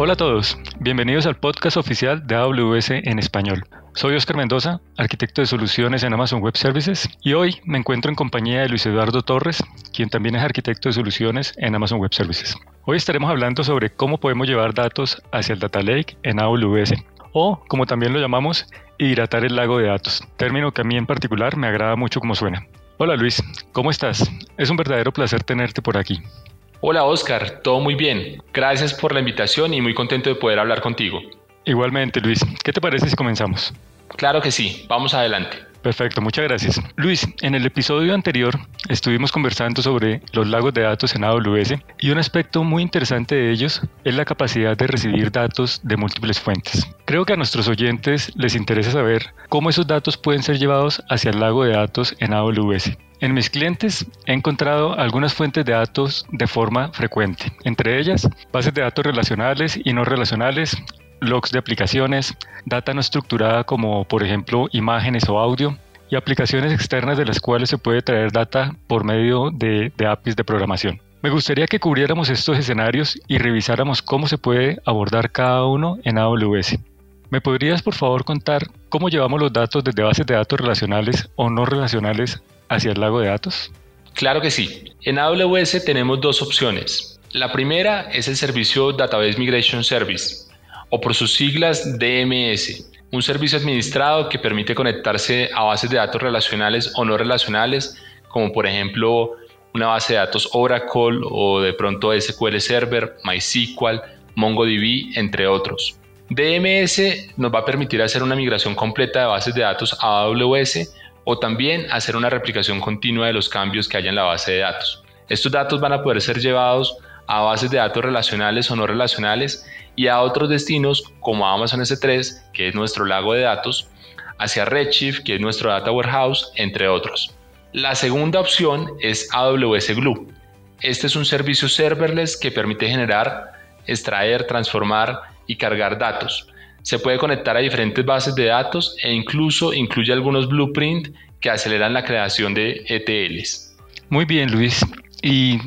Hola a todos, bienvenidos al podcast oficial de AWS en español. Soy Oscar Mendoza, arquitecto de soluciones en Amazon Web Services, y hoy me encuentro en compañía de Luis Eduardo Torres, quien también es arquitecto de soluciones en Amazon Web Services. Hoy estaremos hablando sobre cómo podemos llevar datos hacia el Data Lake en AWS, o como también lo llamamos, hidratar el lago de datos, término que a mí en particular me agrada mucho como suena. Hola Luis, ¿cómo estás? Es un verdadero placer tenerte por aquí. Hola Oscar, todo muy bien. Gracias por la invitación y muy contento de poder hablar contigo. Igualmente Luis, ¿qué te parece si comenzamos? Claro que sí, vamos adelante. Perfecto, muchas gracias. Luis, en el episodio anterior estuvimos conversando sobre los lagos de datos en AWS y un aspecto muy interesante de ellos es la capacidad de recibir datos de múltiples fuentes. Creo que a nuestros oyentes les interesa saber cómo esos datos pueden ser llevados hacia el lago de datos en AWS. En mis clientes he encontrado algunas fuentes de datos de forma frecuente, entre ellas bases de datos relacionales y no relacionales, logs de aplicaciones, data no estructurada como por ejemplo imágenes o audio y aplicaciones externas de las cuales se puede traer data por medio de, APIs de programación. Me gustaría que cubriéramos estos escenarios y revisáramos cómo se puede abordar cada uno en AWS. ¿Me podrías por favor contar cómo llevamos los datos desde bases de datos relacionales o no relacionales hacia el lago de datos? Claro que sí. En AWS tenemos dos opciones. La primera es el servicio Database Migration Service, o por sus siglas DMS, un servicio administrado que permite conectarse a bases de datos relacionales o no relacionales, como por ejemplo una base de datos Oracle o de pronto SQL Server, MySQL, MongoDB, entre otros. DMS nos va a permitir hacer una migración completa de bases de datos a AWS o también hacer una replicación continua de los cambios que haya en la base de datos. Estos datos van a poder ser llevados a bases de datos relacionales o no relacionales y a otros destinos como Amazon S3, que es nuestro lago de datos, hacia Redshift, que es nuestro data warehouse, entre otros. La segunda opción es AWS Glue. Este es un servicio serverless que permite generar, extraer, transformar y cargar datos se puede conectar a diferentes bases de datos e incluso incluye algunos blueprints que aceleran la creación de ETLs. Muy bien, Luis. ¿Y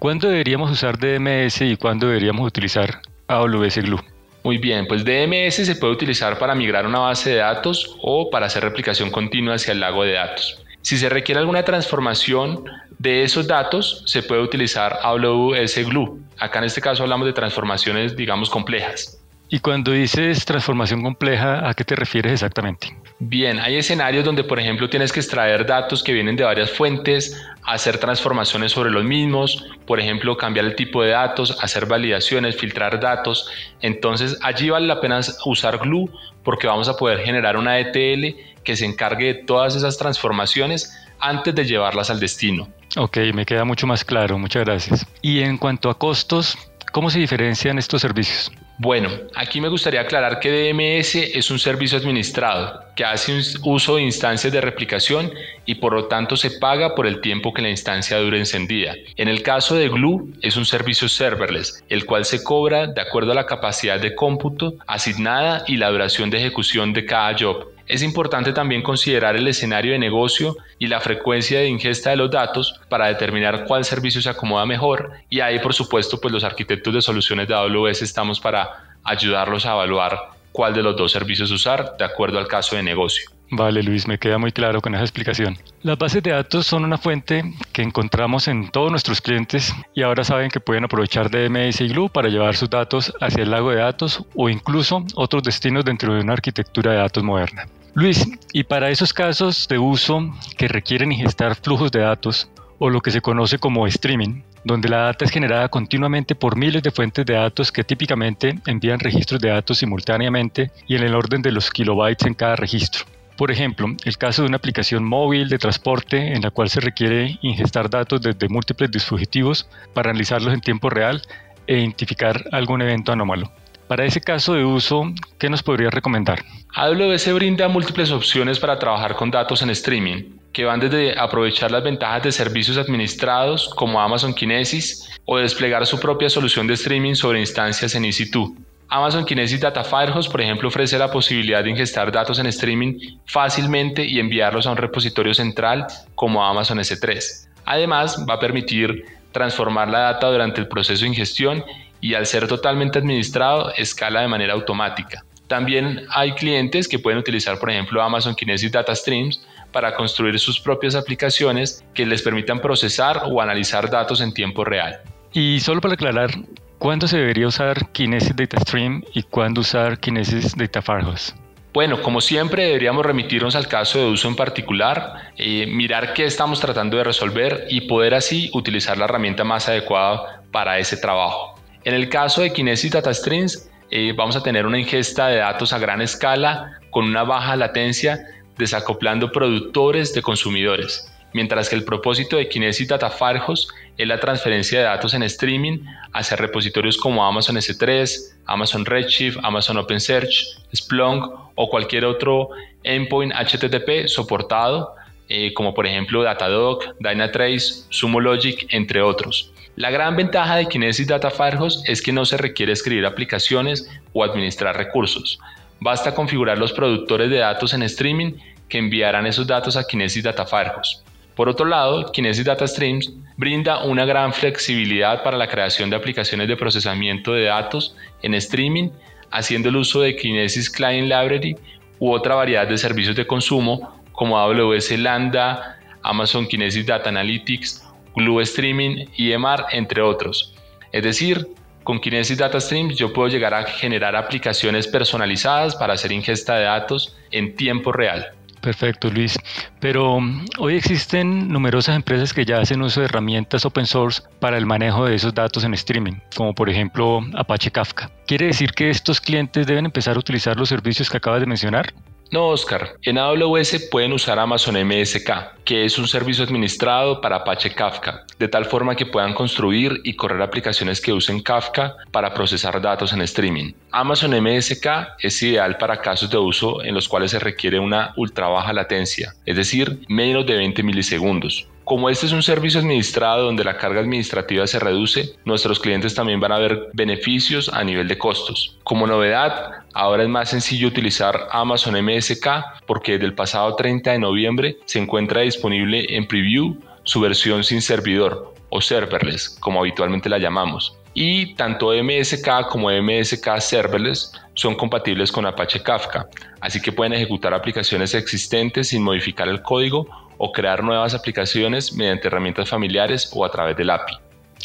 cuándo deberíamos usar DMS y cuándo deberíamos utilizar AWS Glue? Muy bien, pues DMS se puede utilizar para migrar una base de datos o para hacer replicación continua hacia el lago de datos. Si se requiere alguna transformación de esos datos, se puede utilizar AWS Glue. Acá en este caso hablamos de transformaciones, digamos, complejas. Y cuando dices transformación compleja, ¿a qué te refieres exactamente? Bien, hay escenarios donde, por ejemplo, tienes que extraer datos que vienen de varias fuentes, hacer transformaciones sobre los mismos, por ejemplo, cambiar el tipo de datos, hacer validaciones, filtrar datos. Entonces, allí vale la pena usar Glue porque vamos a poder generar una ETL que se encargue de todas esas transformaciones antes de llevarlas al destino. Ok, me queda mucho más claro, muchas gracias. Y en cuanto a costos, ¿cómo se diferencian estos servicios? Bueno, aquí me gustaría aclarar que DMS es un servicio administrado que hace uso de instancias de replicación y por lo tanto se paga por el tiempo que la instancia dure encendida. En el caso de Glue es un servicio serverless, el cual se cobra de acuerdo a la capacidad de cómputo asignada y la duración de ejecución de cada job. Es importante también considerar el escenario de negocio y la frecuencia de ingesta de los datos para determinar cuál servicio se acomoda mejor y ahí por supuesto pues los arquitectos de soluciones de AWS estamos para ayudarlos a evaluar cuál de los dos servicios usar de acuerdo al caso de negocio. Vale, Luis, me queda muy claro con esa explicación. Las bases de datos son una fuente que encontramos en todos nuestros clientes y ahora saben que pueden aprovechar DMS y Glue para llevar sus datos hacia el lago de datos o incluso otros destinos dentro de una arquitectura de datos moderna. Luis, y para esos casos de uso que requieren ingestar flujos de datos o lo que se conoce como streaming, donde la data es generada continuamente por miles de fuentes de datos que típicamente envían registros de datos simultáneamente y en el orden de los kilobytes en cada registro. Por ejemplo, el caso de una aplicación móvil de transporte en la cual se requiere ingestar datos desde múltiples dispositivos para analizarlos en tiempo real e identificar algún evento anómalo. Para ese caso de uso, ¿qué nos podría recomendar? AWS brinda múltiples opciones para trabajar con datos en streaming, que van desde aprovechar las ventajas de servicios administrados como Amazon Kinesis o desplegar su propia solución de streaming sobre instancias en EC2. Amazon Kinesis Data Firehose, por ejemplo, ofrece la posibilidad de ingestar datos en streaming fácilmente y enviarlos a un repositorio central como Amazon S3. Además, va a permitir transformar la data durante el proceso de ingestión y al ser totalmente administrado escala de manera automática. También hay clientes que pueden utilizar, por ejemplo, Amazon Kinesis Data Streams para construir sus propias aplicaciones que les permitan procesar o analizar datos en tiempo real. Y solo para aclarar, ¿cuándo se debería usar Kinesis Data Stream y cuándo usar Kinesis Data Farhouse? Bueno, como siempre deberíamos remitirnos al caso de uso en particular, eh, mirar qué estamos tratando de resolver y poder así utilizar la herramienta más adecuada para ese trabajo. En el caso de Kinesis Data Streams, eh, vamos a tener una ingesta de datos a gran escala con una baja latencia desacoplando productores de consumidores, mientras que el propósito de Kinesis Data Firehose es la transferencia de datos en streaming hacia repositorios como Amazon S3, Amazon Redshift, Amazon OpenSearch, Splunk o cualquier otro endpoint HTTP soportado, eh, como por ejemplo Datadog, Dynatrace, Sumo Logic, entre otros. La gran ventaja de Kinesis Data Firehose es que no se requiere escribir aplicaciones o administrar recursos. Basta configurar los productores de datos en streaming que enviarán esos datos a Kinesis Data Firehose. Por otro lado, Kinesis Data Streams brinda una gran flexibilidad para la creación de aplicaciones de procesamiento de datos en streaming, haciendo el uso de Kinesis Client Library u otra variedad de servicios de consumo como AWS Lambda, Amazon Kinesis Data Analytics, Glue Streaming, EMR, entre otros. Es decir, con Kinesis Data Streams yo puedo llegar a generar aplicaciones personalizadas para hacer ingesta de datos en tiempo real. Perfecto, Luis. Pero mm, hoy existen numerosas empresas que ya hacen uso de herramientas open source para el manejo de esos datos en streaming, como por ejemplo Apache Kafka. ¿Quiere decir que estos clientes deben empezar a utilizar los servicios que acabas de mencionar? No, Oscar. En AWS pueden usar Amazon MSK, que es un servicio administrado para Apache Kafka, de tal forma que puedan construir y correr aplicaciones que usen Kafka para procesar datos en streaming. Amazon MSK es ideal para casos de uso en los cuales se requiere una ultra baja latencia, es decir, menos de 20 milisegundos. Como este es un servicio administrado donde la carga administrativa se reduce, nuestros clientes también van a ver beneficios a nivel de costos. Como novedad, ahora es más sencillo utilizar Amazon MSK porque desde el pasado 30 de noviembre se encuentra disponible en preview su versión sin servidor o serverless, como habitualmente la llamamos. Y tanto MSK como MSK Serverless son compatibles con Apache Kafka, así que pueden ejecutar aplicaciones existentes sin modificar el código o crear nuevas aplicaciones mediante herramientas familiares o a través del API.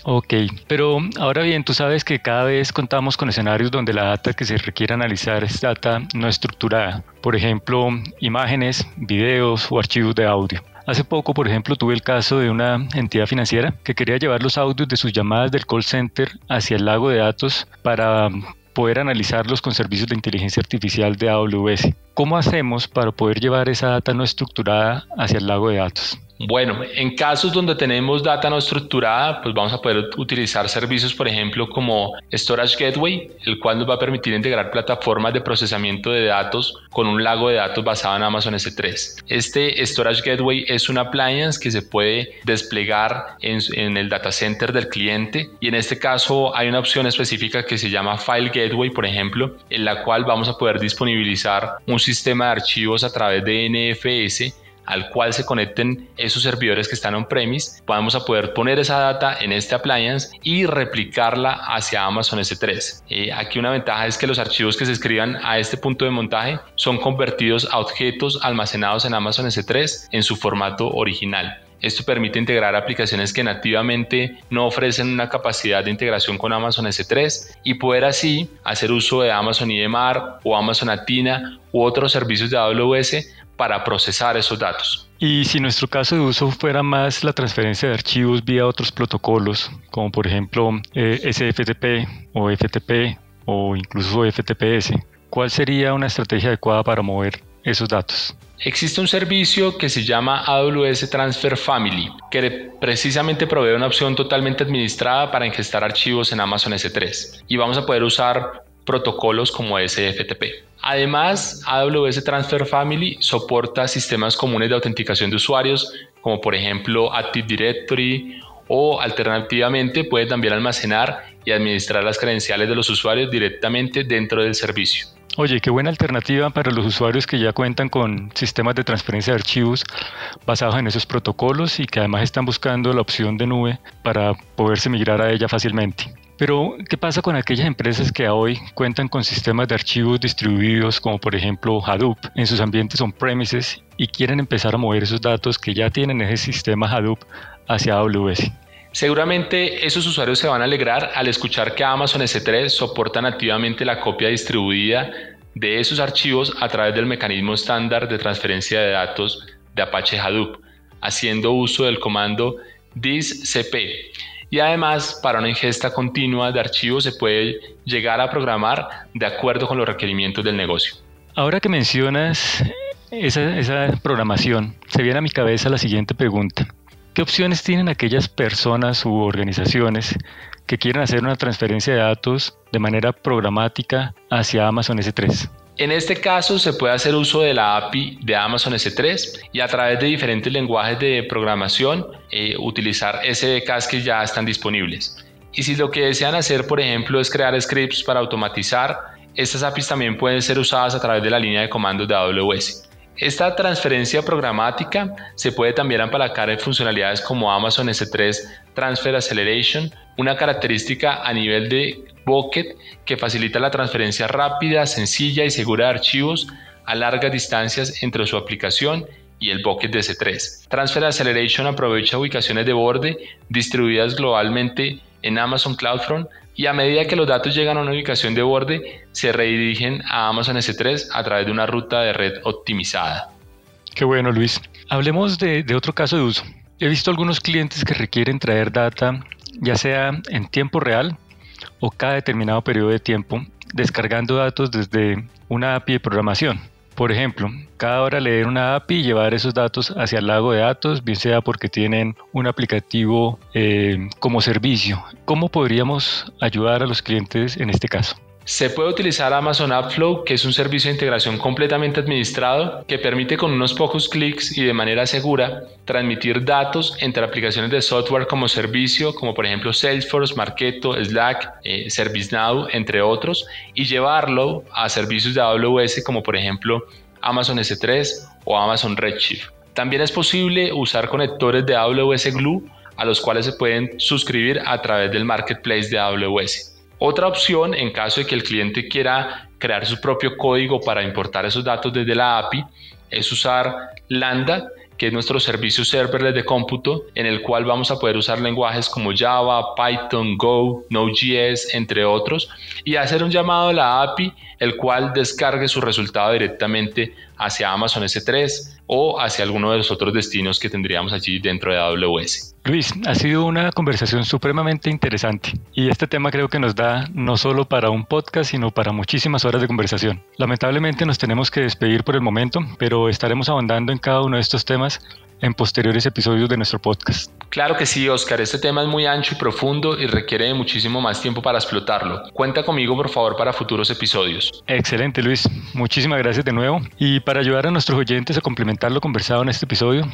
Ok, pero ahora bien, tú sabes que cada vez contamos con escenarios donde la data que se requiere analizar es data no estructurada, por ejemplo, imágenes, videos o archivos de audio. Hace poco, por ejemplo, tuve el caso de una entidad financiera que quería llevar los audios de sus llamadas del call center hacia el lago de datos para poder analizarlos con servicios de inteligencia artificial de AWS. ¿Cómo hacemos para poder llevar esa data no estructurada hacia el lago de datos? Bueno, en casos donde tenemos data no estructurada, pues vamos a poder utilizar servicios, por ejemplo, como Storage Gateway, el cual nos va a permitir integrar plataformas de procesamiento de datos con un lago de datos basado en Amazon S3. Este Storage Gateway es un appliance que se puede desplegar en, en el data center del cliente y en este caso hay una opción específica que se llama File Gateway, por ejemplo, en la cual vamos a poder disponibilizar un sistema de archivos a través de NFS al cual se conecten esos servidores que están on-premise, vamos a poder poner esa data en este appliance y replicarla hacia Amazon S3. Eh, aquí una ventaja es que los archivos que se escriban a este punto de montaje son convertidos a objetos almacenados en Amazon S3 en su formato original. Esto permite integrar aplicaciones que nativamente no ofrecen una capacidad de integración con Amazon S3 y poder así hacer uso de Amazon EMR o Amazon Athena u otros servicios de AWS para procesar esos datos. Y si nuestro caso de uso fuera más la transferencia de archivos vía otros protocolos, como por ejemplo eh, SFTP o FTP o incluso FTPS, ¿cuál sería una estrategia adecuada para mover esos datos? Existe un servicio que se llama AWS Transfer Family, que precisamente provee una opción totalmente administrada para ingestar archivos en Amazon S3. Y vamos a poder usar protocolos como SFTP. Además, AWS Transfer Family soporta sistemas comunes de autenticación de usuarios, como por ejemplo Active Directory o alternativamente puede también almacenar y administrar las credenciales de los usuarios directamente dentro del servicio. Oye, qué buena alternativa para los usuarios que ya cuentan con sistemas de transferencia de archivos basados en esos protocolos y que además están buscando la opción de nube para poderse migrar a ella fácilmente. Pero, ¿qué pasa con aquellas empresas que hoy cuentan con sistemas de archivos distribuidos, como por ejemplo Hadoop, en sus ambientes on-premises y quieren empezar a mover esos datos que ya tienen ese sistema Hadoop hacia AWS? Seguramente esos usuarios se van a alegrar al escuchar que Amazon S3 soporta nativamente la copia distribuida de esos archivos a través del mecanismo estándar de transferencia de datos de Apache Hadoop, haciendo uso del comando discp. Y además, para una ingesta continua de archivos se puede llegar a programar de acuerdo con los requerimientos del negocio. Ahora que mencionas esa, programación, se viene a mi cabeza la siguiente pregunta. ¿Qué opciones tienen aquellas personas u organizaciones que quieren hacer una transferencia de datos de manera programática hacia Amazon S3? En este caso se puede hacer uso de la API de Amazon S3 y a través de diferentes lenguajes de programación eh, utilizar SDKs que ya están disponibles. Y si lo que desean hacer, por ejemplo, es crear scripts para automatizar, estas APIs también pueden ser usadas a través de la línea de comandos de AWS. Esta transferencia programática se puede también apalacar en funcionalidades como Amazon S3 Transfer Acceleration, una característica a nivel de bucket que facilita la transferencia rápida, sencilla y segura de archivos a largas distancias entre su aplicación y el bucket de S3. Transfer Acceleration aprovecha ubicaciones de borde distribuidas globalmente en Amazon CloudFront y a medida que los datos llegan a una ubicación de borde, se redirigen a Amazon S3 a través de una ruta de red optimizada. Qué bueno, Luis. Hablemos de, de otro caso de uso. He visto algunos clientes que requieren traer data, ya sea en tiempo real o cada determinado periodo de tiempo, descargando datos desde una API de programación. Por ejemplo, cada hora leer una API y llevar esos datos hacia el lago de datos, bien sea porque tienen un aplicativo eh, como servicio. ¿Cómo podríamos ayudar a los clientes en este caso? Se puede utilizar Amazon AppFlow, que es un servicio de integración completamente administrado que permite con unos pocos clics y de manera segura transmitir datos entre aplicaciones de software como servicio, como por ejemplo Salesforce, Marketo, Slack, eh, ServiceNow, entre otros, y llevarlo a servicios de AWS como por ejemplo Amazon S3 o Amazon Redshift. También es posible usar conectores de AWS Glue a los cuales se pueden suscribir a través del marketplace de AWS. Otra opción, en caso de que el cliente quiera crear su propio código para importar esos datos desde la API, es usar Lambda, que es nuestro servicio serverless de cómputo, en el cual vamos a poder usar lenguajes como Java, Python, Go, Node.js, entre otros, y hacer un llamado a la API, el cual descargue su resultado directamente hacia Amazon S3 o hacia alguno de los otros destinos que tendríamos allí dentro de AWS. Luis, ha sido una conversación supremamente interesante y este tema creo que nos da no solo para un podcast, sino para muchísimas horas de conversación. Lamentablemente nos tenemos que despedir por el momento, pero estaremos ahondando en cada uno de estos temas en posteriores episodios de nuestro podcast. Claro que sí, Oscar. Este tema es muy ancho y profundo y requiere de muchísimo más tiempo para explotarlo. Cuenta conmigo, por favor, para futuros episodios. Excelente, Luis. Muchísimas gracias de nuevo. Y para ayudar a nuestros oyentes a complementar lo conversado en este episodio,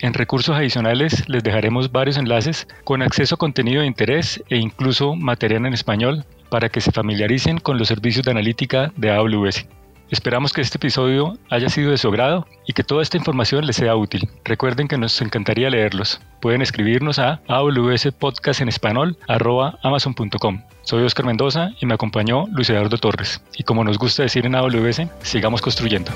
en recursos adicionales les dejaremos varios enlaces con acceso a contenido de interés e incluso material en español para que se familiaricen con los servicios de analítica de AWS. Esperamos que este episodio haya sido de su agrado y que toda esta información les sea útil. Recuerden que nos encantaría leerlos. Pueden escribirnos a amazon.com. Soy Oscar Mendoza y me acompañó Luis Eduardo Torres. Y como nos gusta decir en AWS, sigamos construyendo.